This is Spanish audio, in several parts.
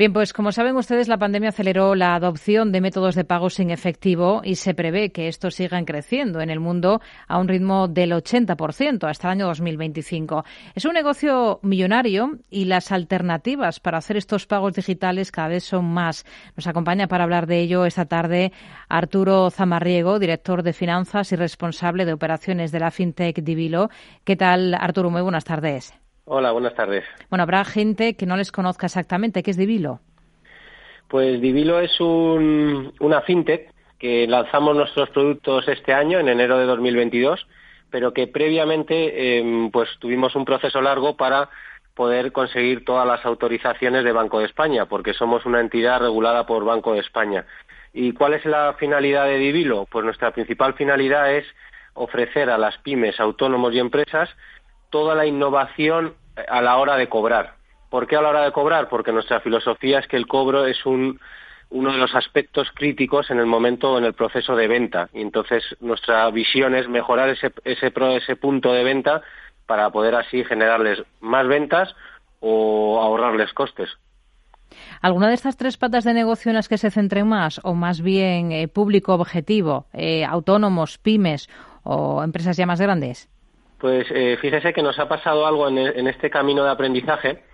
Bien, pues como saben ustedes, la pandemia aceleró la adopción de métodos de pago sin efectivo y se prevé que estos sigan creciendo en el mundo a un ritmo del 80% hasta el año 2025. Es un negocio millonario y las alternativas para hacer estos pagos digitales cada vez son más. Nos acompaña para hablar de ello esta tarde Arturo Zamarriego, director de finanzas y responsable de operaciones de la FinTech Divilo. ¿Qué tal, Arturo? Muy buenas tardes. Hola, buenas tardes. Bueno, habrá gente que no les conozca exactamente. ¿Qué es Divilo? Pues Divilo es una fintech que lanzamos nuestros productos este año, en enero de 2022, pero que previamente em, pues tuvimos un proceso largo para poder conseguir todas las autorizaciones de Banco de España, porque somos una entidad regulada por Banco de España. ¿Y cuál es la finalidad de Divilo? Pues nuestra principal finalidad es ofrecer a las pymes, autónomos y empresas toda la innovación a la hora de cobrar. ¿Por qué a la hora de cobrar? Porque nuestra filosofía es que el cobro es un, uno de los aspectos críticos en el momento, en el proceso de venta. Y entonces nuestra visión es mejorar ese, ese, ese punto de venta para poder así generarles más ventas o ahorrarles costes. ¿Alguna de estas tres patas de negocio en las que se centre más o más bien eh, público objetivo, eh, autónomos, pymes o empresas ya más grandes? Pues eh, fíjese que nos ha pasado algo en, en, este camino de aprendizaje,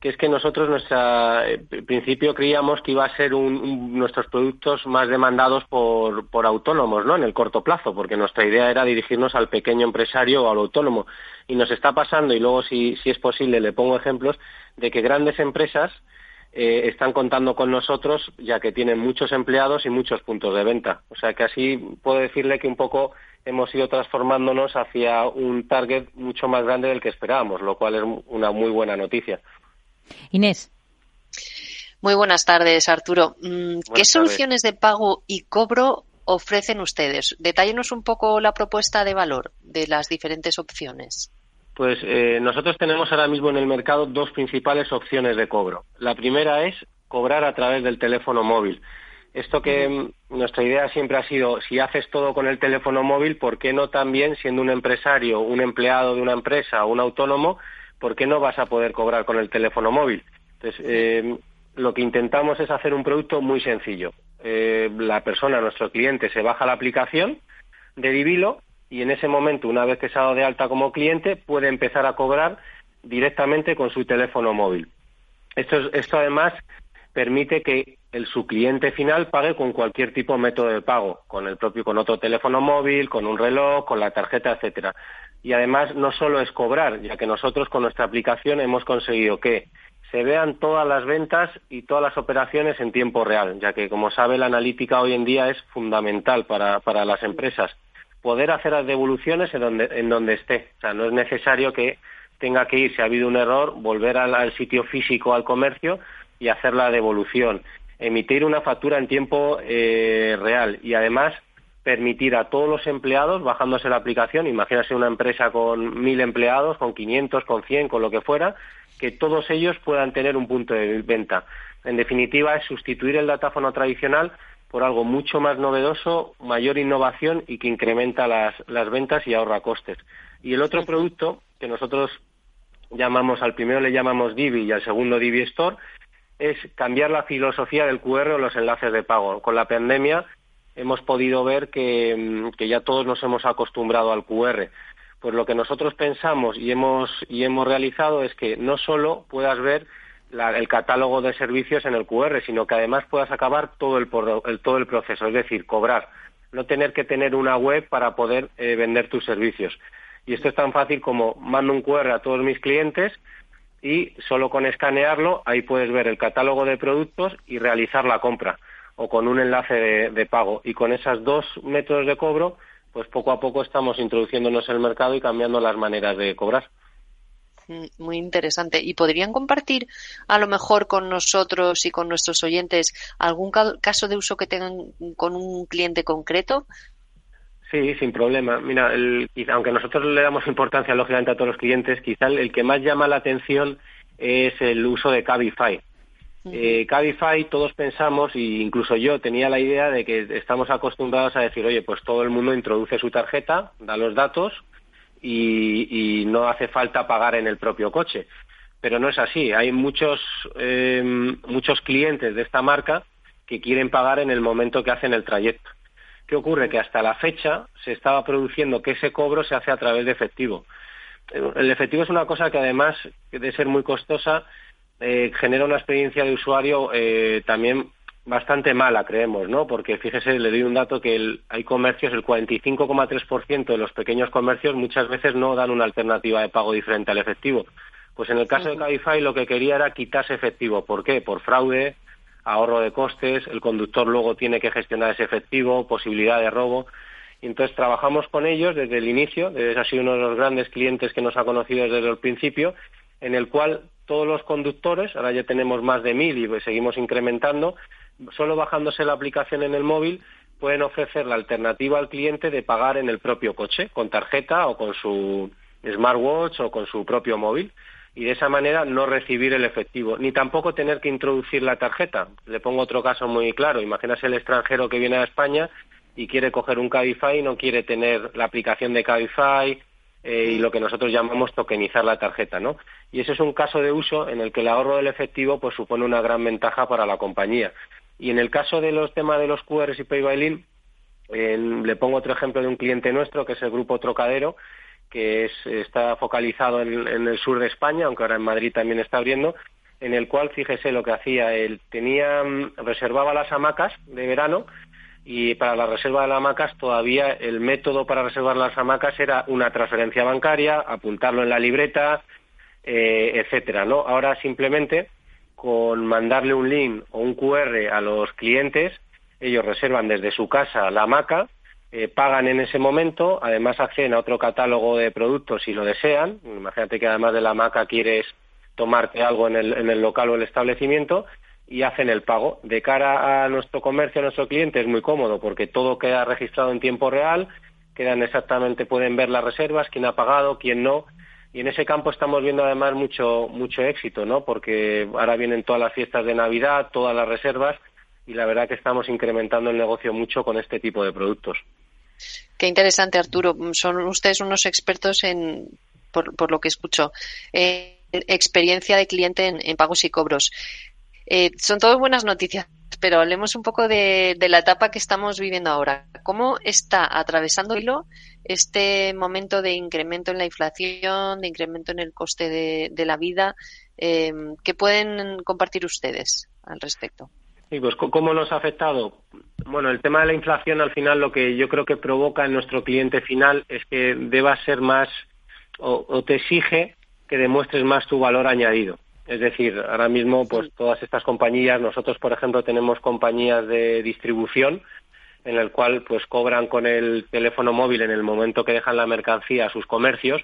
que es que nosotros, nuestra eh, principio, creíamos que iba a ser un, nuestros productos más demandados por, por, autónomos, ¿no? En el corto plazo, porque nuestra idea era dirigirnos al pequeño empresario o al autónomo. Y nos está pasando, y luego, si, si es posible, le pongo ejemplos, de que grandes empresas eh, están contando con nosotros, ya que tienen muchos empleados y muchos puntos de venta. O sea que así puedo decirle que un poco hemos ido transformándonos hacia un target mucho más grande del que esperábamos, lo cual es una muy buena noticia. Inés. Muy buenas tardes, Arturo. Mm, ¿Qué soluciones de pago y cobro ofrecen ustedes? Detállenos un poco la propuesta de valor de las diferentes opciones. Pues eh, nosotros tenemos ahora mismo en el mercado dos principales opciones de cobro. La primera es cobrar a través del teléfono móvil. Esto que mm, nuestra idea siempre ha sido, si haces todo con el teléfono móvil, ¿por qué no también, siendo un empresario, un empleado de una empresa o un autónomo, ¿por qué no vas a poder cobrar con el teléfono móvil? Entonces, eh, lo que intentamos es hacer un producto muy sencillo. Eh, la persona, nuestro cliente, se baja la aplicación de Divilo y en ese momento, una vez que se ha dado de alta como cliente, puede empezar a cobrar directamente con su teléfono móvil. Esto, esto además permite que el, su cliente final pague con cualquier tipo de método de pago, con el propio, con otro teléfono móvil, con un reloj, con la tarjeta, etcétera. Y además no solo es cobrar, ya que nosotros con nuestra aplicación hemos conseguido que se vean todas las ventas y todas las operaciones en tiempo real, ya que como sabe la analítica hoy en día es fundamental para, para las empresas. Poder hacer las devoluciones en donde, en donde esté. O sea, no es necesario que tenga que ir, si ha habido un error, volver al, al sitio físico, al comercio, y hacer la devolución, emitir una factura en tiempo eh, real y además permitir a todos los empleados, bajándose la aplicación, imagínese una empresa con mil empleados, con 500, con 100, con lo que fuera, que todos ellos puedan tener un punto de venta. En definitiva, es sustituir el datáfono tradicional por algo mucho más novedoso, mayor innovación y que incrementa las, las ventas y ahorra costes. Y el otro producto que nosotros llamamos, al primero le llamamos Divi y al segundo Divi Store, es cambiar la filosofía del QR o los enlaces de pago. Con la pandemia hemos podido ver que, mm, que, ya todos nos hemos acostumbrado al QR. Pues lo que nosotros pensamos y hemos, y hemos realizado es que no solo puedas ver la, el catálogo de servicios en el QR, sino que además puedas acabar todo el, el, todo el proceso, es decir, cobrar. No tener que tener una web para poder eh, vender tus servicios. Y esto es tan fácil como mando un QR a todos mis clientes, y solo con escanearlo ahí puedes ver el catálogo de productos y realizar la compra o con un enlace de, pago. Y con esos dos métodos de cobro, pues poco a poco estamos introduciéndonos en el mercado y cambiando las maneras de cobrar. Mm, muy interesante. ¿Y podrían compartir a lo mejor con nosotros y con nuestros oyentes algún caso de uso que tengan con un cliente concreto? Sí, sin problema. Mira, el, aunque nosotros le damos importancia, lógicamente, a todos los clientes, quizá el, que más llama la atención es el uso de Cabify. Eh, Cabify, todos pensamos, e incluso yo tenía la idea de que estamos acostumbrados a decir, oye, pues todo el mundo introduce su tarjeta, da los datos y, y no hace falta pagar en el propio coche. pero no es así. Hay muchos, eh, muchos clientes de esta marca que quieren pagar en el momento que hacen el trayecto. ¿Qué ocurre? Que hasta la fecha se estaba produciendo que ese cobro se hace a través de efectivo. El efectivo es una cosa que además de ser muy costosa eh, genera una experiencia de usuario eh, también bastante mala, creemos, ¿no? Porque fíjese, le doy un dato que hay comercios, el 45,3% de los pequeños comercios muchas veces no dan una alternativa de pago diferente al efectivo. Pues en el caso de Cabify lo que quería era quitarse efectivo. ¿Por qué? Por fraude, ahorro de costes, el conductor luego tiene que gestionar ese efectivo, posibilidad de robo. Y entonces trabajamos con ellos desde el inicio, es así uno de los grandes clientes que nos ha conocido desde el principio, en el cual todos los conductores, ahora ya tenemos más de mil y seguimos incrementando, solo bajándose la aplicación en el móvil pueden ofrecer la alternativa al cliente de pagar en el propio coche, con tarjeta o con su smartwatch o con su propio móvil y de esa manera no recibir el efectivo, ni tampoco tener que introducir la tarjeta. Le pongo otro caso muy claro. Imagínese el extranjero que viene a España y quiere coger un Cabify y no quiere tener la aplicación de Cabify eh, y lo que nosotros llamamos tokenizar la tarjeta, ¿no? Y ese es un caso de uso en el que el ahorro del efectivo pues supone una gran ventaja para la compañía. Y en el caso de los temas de los QRs y Pay le pongo otro ejemplo de un cliente nuestro que es el grupo Trocadero, que está focalizado en, el sur de España, aunque ahora en Madrid también está abriendo, en el cual, fíjese lo que hacía, él tenía, mm, reservaba las hamacas de verano y para la reserva de las hamacas todavía el método para reservar las hamacas era una transferencia bancaria, apuntarlo en la libreta, eh, etcétera, ¿no? Ahora simplemente con mandarle un link o un QR a los clientes, ellos reservan desde su casa la hamaca, eh, pagan en ese momento, además acceden a otro catálogo de productos si lo desean. Imagínate que además de la maca quieres tomarte algo en el, en el local o el establecimiento y hacen el pago. De cara a nuestro comercio, a nuestro cliente, es muy cómodo porque todo queda registrado en tiempo real, quedan exactamente, pueden ver las reservas, quién ha pagado, quién no. Y en ese campo estamos viendo además mucho, mucho éxito, ¿no? Porque ahora vienen todas las fiestas de Navidad, todas las reservas, y la verdad que estamos incrementando el negocio mucho con este tipo de productos. Qué interesante, Arturo. Son ustedes unos expertos en, por, lo que escucho, en experiencia de cliente en, pagos y cobros. Eh, son todas buenas noticias, pero hablemos un poco de, la etapa que estamos viviendo ahora. ¿Cómo está atravesando hilo este momento de incremento en la inflación, de incremento en el coste de, la vida? Eh, ¿Qué pueden compartir ustedes al respecto? Sí, pues ¿cómo nos ha afectado? Bueno, el tema de la inflación al final lo que yo creo que provoca en nuestro cliente final es que deba ser más o, te exige que demuestres más tu valor añadido. Es decir, ahora mismo, pues todas estas compañías, nosotros, por ejemplo, tenemos compañías de distribución en el cual pues cobran con el teléfono móvil en el momento que dejan la mercancía a sus comercios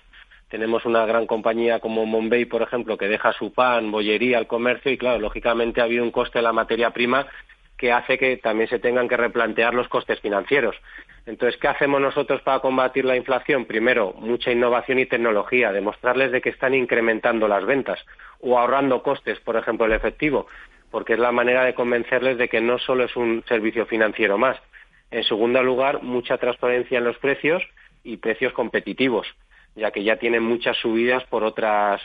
tenemos una gran compañía como Monbey, por ejemplo, que deja su pan, bollería al comercio y, claro, lógicamente ha habido un coste de la materia prima que hace que también se tengan que replantear los costes financieros. Entonces, ¿qué hacemos nosotros para combatir la inflación? Primero, mucha innovación y tecnología, demostrarles de que están incrementando las ventas o ahorrando costes, por ejemplo, el efectivo, porque es la manera de convencerles de que no solo es un servicio financiero más. En segundo lugar, mucha transparencia en los precios y precios competitivos ya que ya tienen muchas subidas por otras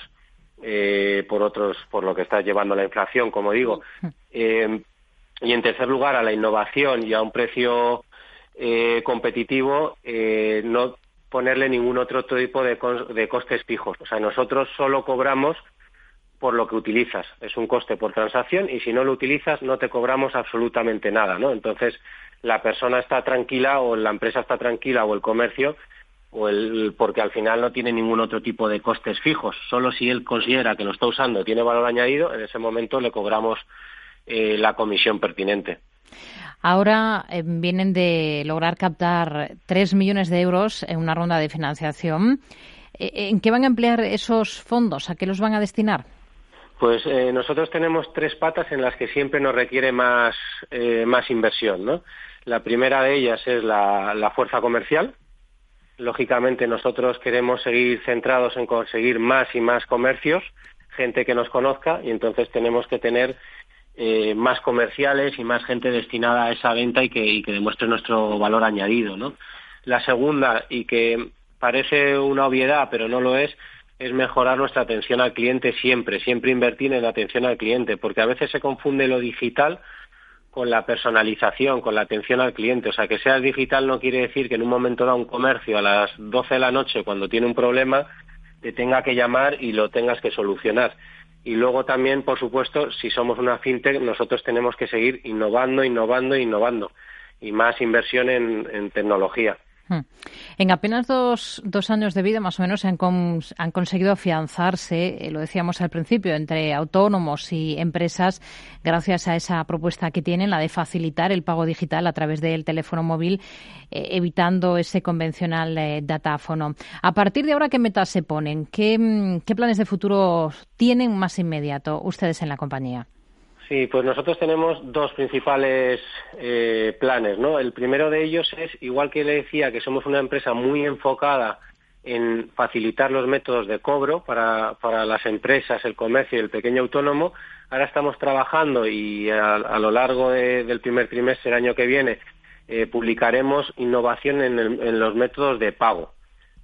eh, por otros por lo que está llevando la inflación como digo. Eh, y en tercer lugar a la innovación y a un precio eh, competitivo no ponerle ningún otro tipo de, de costes fijos. O sea nosotros solo cobramos por lo que utilizas. Es un coste por transacción y si no lo utilizas no te cobramos absolutamente nada no entonces la persona está tranquila o la empresa está tranquila o el comercio o el, porque al final no tiene ningún otro tipo de costes fijos. Solo si él considera que lo está usando tiene valor añadido, en ese momento le cobramos eh, la comisión pertinente. Ahora eh, vienen de lograr captar 3 millones de euros en una ronda de financiación. Eh, ¿En qué van a emplear esos fondos? ¿A qué los van a destinar? Pues nosotros tenemos tres patas en las que siempre nos requiere más, más inversión. ¿no? La primera de ellas es la fuerza comercial, Lógicamente nosotros queremos seguir centrados en conseguir más y más comercios, gente que nos conozca y entonces tenemos que tener eh, más comerciales y más gente destinada a esa venta y que, demuestre nuestro valor añadido. ¿no? La segunda, y que parece una obviedad pero no lo es, es mejorar nuestra atención al cliente siempre, siempre invertir en la atención al cliente, porque a veces se confunde lo digital con la personalización, con la atención al cliente. O sea, que sea digital no quiere decir que en un momento da un comercio a las 12 de la noche, cuando tiene un problema, te tenga que llamar y lo tengas que solucionar. Y luego también, por supuesto, si somos una fintech, nosotros tenemos que seguir innovando, innovando, innovando. Y más inversión en tecnología. En apenas dos, dos, años de vida, más o menos, han, han conseguido afianzarse, eh, lo decíamos al principio, entre autónomos y empresas, gracias a esa propuesta que tienen, la de facilitar el pago digital a través del teléfono móvil, eh, evitando ese convencional eh, datáfono. A partir de ahora, ¿qué metas se ponen? ¿Qué, mm, ¿Qué planes de futuro tienen más inmediato ustedes en la compañía? Sí, pues nosotros tenemos dos principales eh, planes, ¿no? El primero de ellos es, igual que le decía, que somos una empresa muy enfocada en facilitar los métodos de cobro para, para las empresas, el comercio y el pequeño autónomo. Ahora estamos trabajando y a, lo largo del primer trimestre del año que viene eh, publicaremos innovación en, en los métodos de pago.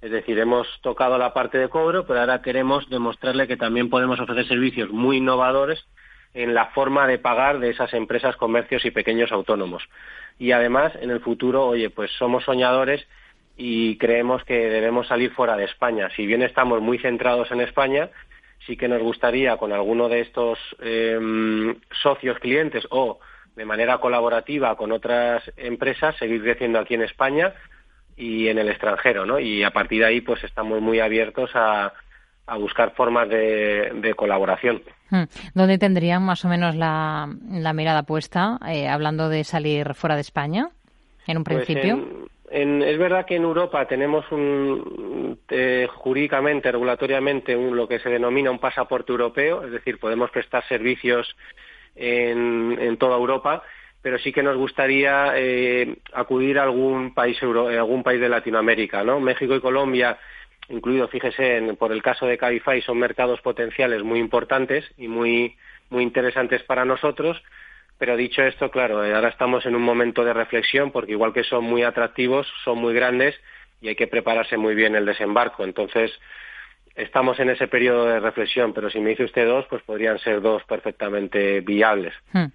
Es decir, hemos tocado la parte de cobro, pero ahora queremos demostrarle que también podemos ofrecer servicios muy innovadores en la forma de pagar de esas empresas, comercios y pequeños autónomos. Y además, en el futuro, oye, pues somos soñadores y creemos que debemos salir fuera de España. Si bien estamos muy centrados en España, sí que nos gustaría con alguno de estos em, socios clientes o de manera colaborativa con otras empresas seguir creciendo aquí en España y en el extranjero, ¿no? Y a partir de ahí, pues estamos muy abiertos a, a buscar formas de, colaboración. Hmm. ¿Dónde tendrían más o menos la, mirada puesta, eh, hablando de salir fuera de España, en un pues principio? es verdad que en Europa tenemos un, eh, jurídicamente, regulatoriamente, un, lo que se denomina un pasaporte europeo, es decir, podemos prestar servicios en, toda Europa, pero sí que nos gustaría eh, acudir a algún país, euro, algún país de Latinoamérica, ¿no? México y Colombia incluido, fíjese, en, por el caso de Cabify, son mercados potenciales muy importantes y muy, muy interesantes para nosotros. Pero dicho esto, claro, eh, ahora estamos en un momento de reflexión porque igual que son muy atractivos, son muy grandes y hay que prepararse muy bien el desembarco. Entonces, estamos en ese periodo de reflexión, pero si me dice usted dos, pues podrían ser dos perfectamente viables. Hmm.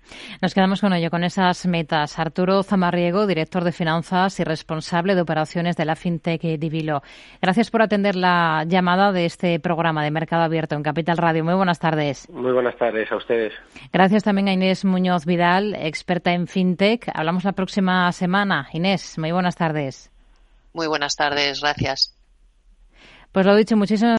Nos quedamos con ello, con esas metas. Arturo Zamarriego, director de finanzas y responsable de operaciones de la FinTech Divilo. Gracias por atender la llamada de este programa de Mercado Abierto en Capital Radio. Muy buenas tardes. Muy buenas tardes a ustedes. Gracias también a Inés Muñoz Vidal, experta en FinTech. Hablamos la próxima semana. Inés, muy buenas tardes. Muy buenas tardes, gracias. Pues lo dicho, muchísimas